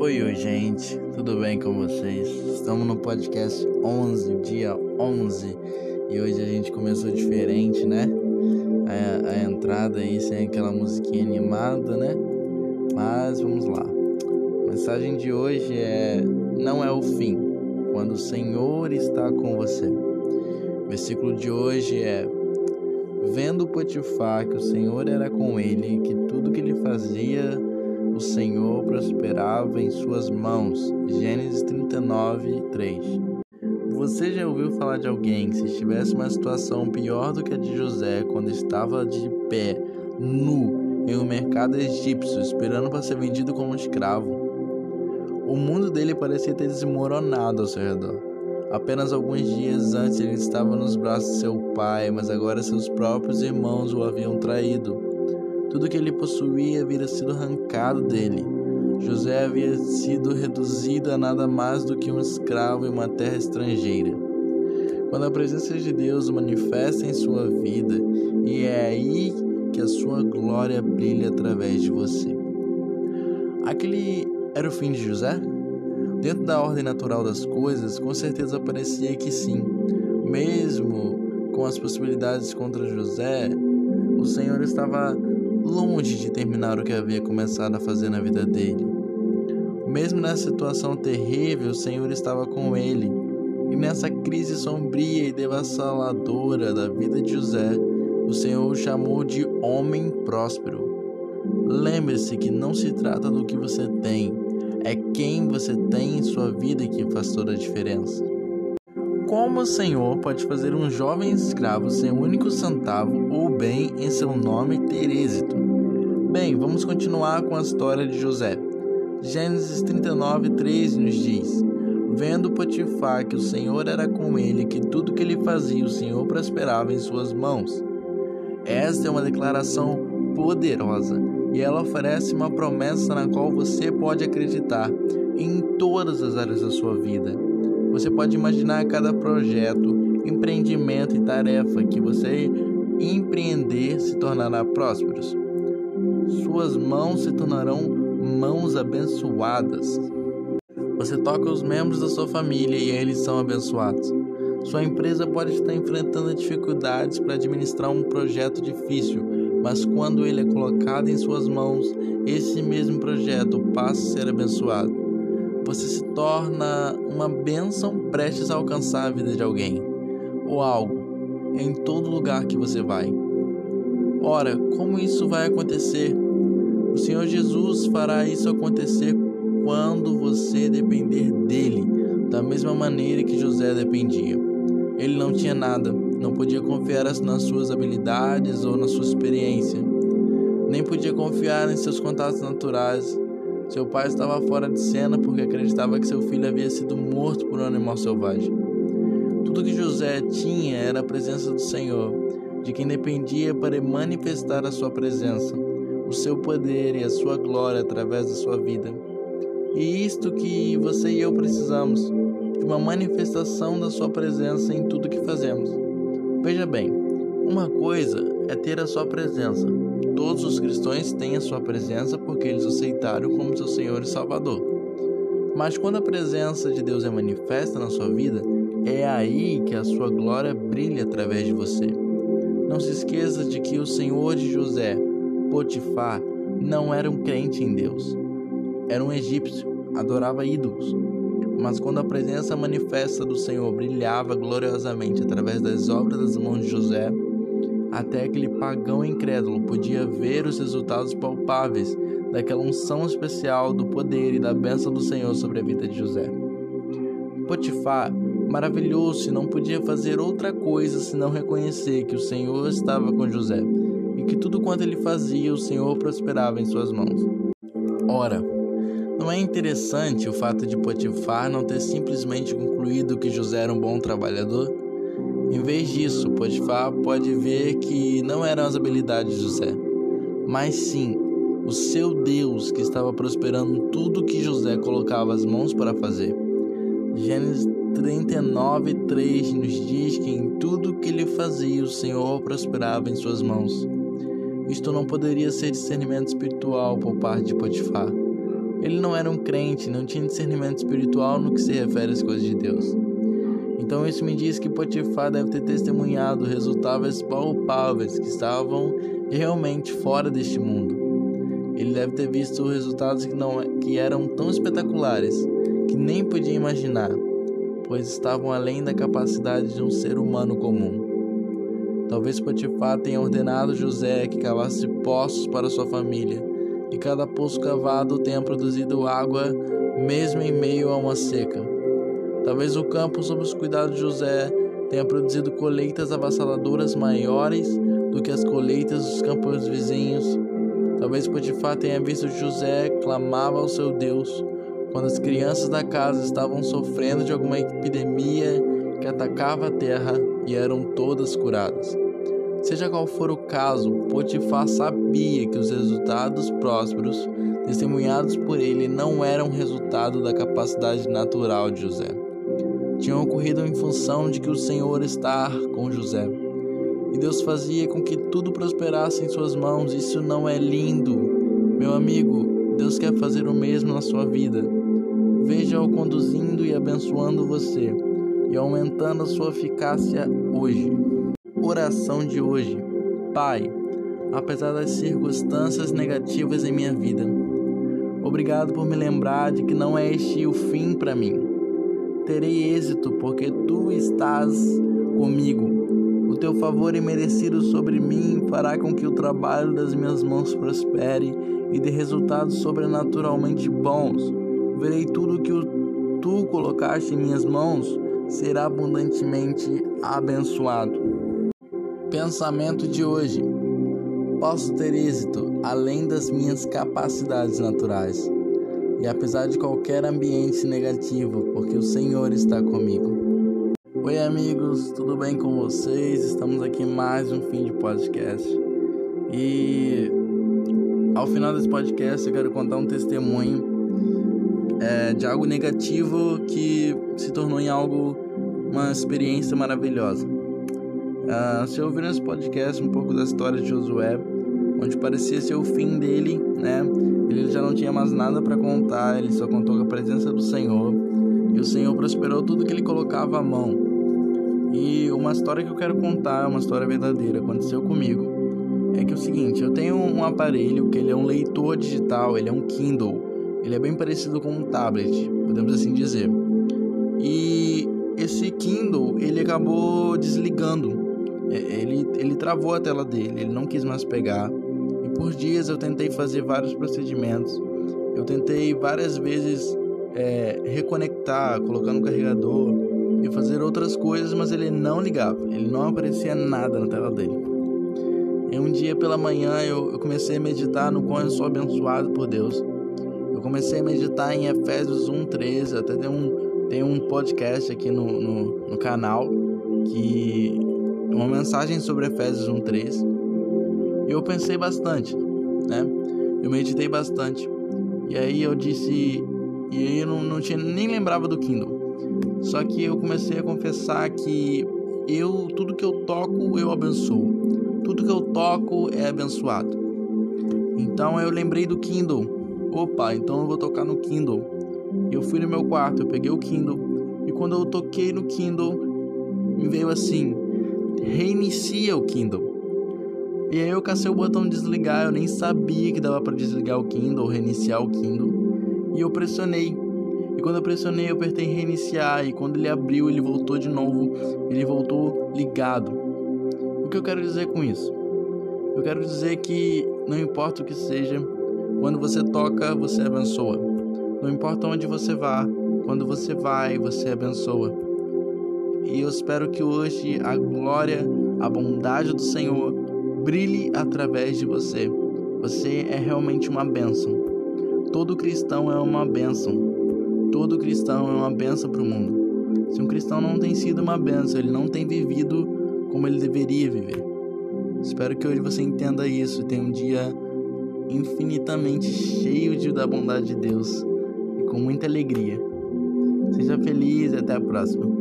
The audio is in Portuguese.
Oi, oi, gente, tudo bem com vocês? Estamos no podcast 11, dia 11, e hoje a gente começou diferente, né? A, a entrada aí sem aquela musiquinha animada, né? Mas vamos lá. A mensagem de hoje é: Não é o fim, quando o Senhor está com você. O versículo de hoje é: Vendo Potifar que o Senhor era com ele, que tudo que ele fazia o Senhor prosperava em suas mãos. Gênesis 39, 3. Você já ouviu falar de alguém que, se estivesse uma situação pior do que a de José, quando estava de pé, nu, em um mercado egípcio, esperando para ser vendido como escravo? O mundo dele parecia ter desmoronado ao seu redor. Apenas alguns dias antes ele estava nos braços de seu pai, mas agora seus próprios irmãos o haviam traído. Tudo que ele possuía havia sido arrancado dele. José havia sido reduzido a nada mais do que um escravo em uma terra estrangeira. Quando a presença de Deus manifesta em sua vida, e é aí que a sua glória brilha através de você. Aquele era o fim de José? Dentro da ordem natural das coisas, com certeza parecia que sim. Mesmo com as possibilidades contra José, o Senhor estava longe de terminar o que havia começado a fazer na vida dele. Mesmo nessa situação terrível, o Senhor estava com ele. E nessa crise sombria e devassaladora da vida de José, o Senhor o chamou de homem próspero. Lembre-se que não se trata do que você tem, é quem você tem em sua vida que faz toda a diferença. Como o Senhor pode fazer um jovem escravo sem um único centavo ou bem em seu nome ter êxito? Bem, vamos continuar com a história de José. Gênesis 39, 3 nos diz: Vendo Potifar que o Senhor era com ele, que tudo que ele fazia o Senhor prosperava em suas mãos. Esta é uma declaração poderosa e ela oferece uma promessa na qual você pode acreditar em todas as áreas da sua vida. Você pode imaginar cada projeto, empreendimento e tarefa que você empreender se tornará prósperos. Suas mãos se tornarão mãos abençoadas. Você toca os membros da sua família e eles são abençoados. Sua empresa pode estar enfrentando dificuldades para administrar um projeto difícil, mas quando ele é colocado em suas mãos, esse mesmo projeto passa a ser abençoado você se torna uma bênção prestes a alcançar a vida de alguém ou algo em todo lugar que você vai. Ora, como isso vai acontecer? O Senhor Jesus fará isso acontecer quando você depender dele, da mesma maneira que José dependia. Ele não tinha nada, não podia confiar nas suas habilidades ou na sua experiência, nem podia confiar em seus contatos naturais seu pai estava fora de cena porque acreditava que seu filho havia sido morto por um animal selvagem. Tudo que José tinha era a presença do Senhor, de quem dependia para manifestar a sua presença, o seu poder e a sua glória através da sua vida. E isto que você e eu precisamos, de uma manifestação da sua presença em tudo que fazemos. Veja bem, uma coisa é ter a sua presença, Todos os cristãos têm a sua presença porque eles aceitaram como seu Senhor e Salvador. Mas quando a presença de Deus é manifesta na sua vida, é aí que a sua glória brilha através de você. Não se esqueça de que o Senhor de José, Potifar, não era um crente em Deus. Era um egípcio, adorava ídolos. Mas quando a presença manifesta do Senhor brilhava gloriosamente através das obras das mãos de José, até aquele pagão incrédulo podia ver os resultados palpáveis daquela unção especial do poder e da bênção do Senhor sobre a vida de José. Potifar maravilhou-se, não podia fazer outra coisa senão reconhecer que o Senhor estava com José e que tudo quanto ele fazia, o Senhor prosperava em suas mãos. Ora, não é interessante o fato de Potifar não ter simplesmente concluído que José era um bom trabalhador? Em vez disso, Potifar pode ver que não eram as habilidades de José, mas sim o seu Deus que estava prosperando tudo que José colocava as mãos para fazer. Gênesis 39, 3 nos diz que em tudo que ele fazia o Senhor prosperava em suas mãos. Isto não poderia ser discernimento espiritual por parte de Potifar, Ele não era um crente, não tinha discernimento espiritual no que se refere às coisas de Deus. Então isso me diz que Potifar deve ter testemunhado resultados palpáveis que estavam realmente fora deste mundo. Ele deve ter visto resultados que, não, que eram tão espetaculares que nem podia imaginar, pois estavam além da capacidade de um ser humano comum. Talvez Potifar tenha ordenado José que cavasse poços para sua família, e cada poço cavado tenha produzido água, mesmo em meio a uma seca. Talvez o campo sob os cuidados de José tenha produzido colheitas avassaladoras maiores do que as colheitas dos campos vizinhos. Talvez Potifar tenha visto José clamava ao seu Deus quando as crianças da casa estavam sofrendo de alguma epidemia que atacava a terra e eram todas curadas. Seja qual for o caso, Potifar sabia que os resultados prósperos testemunhados por ele não eram resultado da capacidade natural de José. Tinham ocorrido em função de que o Senhor está com José. E Deus fazia com que tudo prosperasse em suas mãos. Isso não é lindo? Meu amigo, Deus quer fazer o mesmo na sua vida. Veja-o conduzindo e abençoando você e aumentando a sua eficácia hoje. Oração de hoje. Pai, apesar das circunstâncias negativas em minha vida, obrigado por me lembrar de que não é este o fim para mim. Terei êxito porque tu estás comigo. O teu favor imerecido sobre mim fará com que o trabalho das minhas mãos prospere e dê resultados sobrenaturalmente bons. Verei tudo que tu colocaste em minhas mãos será abundantemente abençoado. Pensamento de hoje: posso ter êxito além das minhas capacidades naturais e apesar de qualquer ambiente negativo, porque o Senhor está comigo. Oi, amigos, tudo bem com vocês? Estamos aqui mais um fim de podcast e ao final desse podcast eu quero contar um testemunho é, de algo negativo que se tornou em algo, uma experiência maravilhosa. Uh, se nesse podcast um pouco da história de Josué, onde parecia ser o fim dele, né? Ele já não tinha mais nada para contar, ele só contou a presença do Senhor. E o Senhor prosperou tudo que ele colocava à mão. E uma história que eu quero contar, uma história verdadeira, aconteceu comigo. É que é o seguinte, eu tenho um aparelho que ele é um leitor digital, ele é um Kindle. Ele é bem parecido com um tablet, podemos assim dizer. E esse Kindle, ele acabou desligando. É, ele, ele travou a tela dele, ele não quis mais pegar. Por dias eu tentei fazer vários procedimentos. Eu tentei várias vezes é, reconectar, colocar no carregador e fazer outras coisas, mas ele não ligava. Ele não aparecia nada na tela dele. E um dia pela manhã eu, eu comecei a meditar no quão eu sou abençoado por Deus. Eu comecei a meditar em Efésios 1,13. Até tem um, tem um podcast aqui no, no, no canal que uma mensagem sobre Efésios 1,13. E eu pensei bastante, né? Eu meditei bastante. E aí eu disse. E aí eu não, não tinha, nem lembrava do Kindle. Só que eu comecei a confessar que eu tudo que eu toco eu abençoo. Tudo que eu toco é abençoado. Então eu lembrei do Kindle Opa, então eu vou tocar no Kindle. Eu fui no meu quarto, eu peguei o Kindle e quando eu toquei no Kindle, me veio assim: reinicia o Kindle. E aí eu cacei o botão desligar, eu nem sabia que dava para desligar o Kindle, reiniciar o Kindle. E eu pressionei. E quando eu pressionei, eu apertei reiniciar e quando ele abriu, ele voltou de novo, ele voltou ligado. O que eu quero dizer com isso? Eu quero dizer que não importa o que seja, quando você toca, você abençoa. Não importa onde você vá, quando você vai, você abençoa. E eu espero que hoje a glória, a bondade do Senhor brilhe através de você. Você é realmente uma bênção. Todo cristão é uma bênção. Todo cristão é uma bênção para o mundo. Se um cristão não tem sido uma bênção, ele não tem vivido como ele deveria viver. Espero que hoje você entenda isso e tenha um dia infinitamente cheio de, da bondade de Deus e com muita alegria. Seja feliz e até a próxima.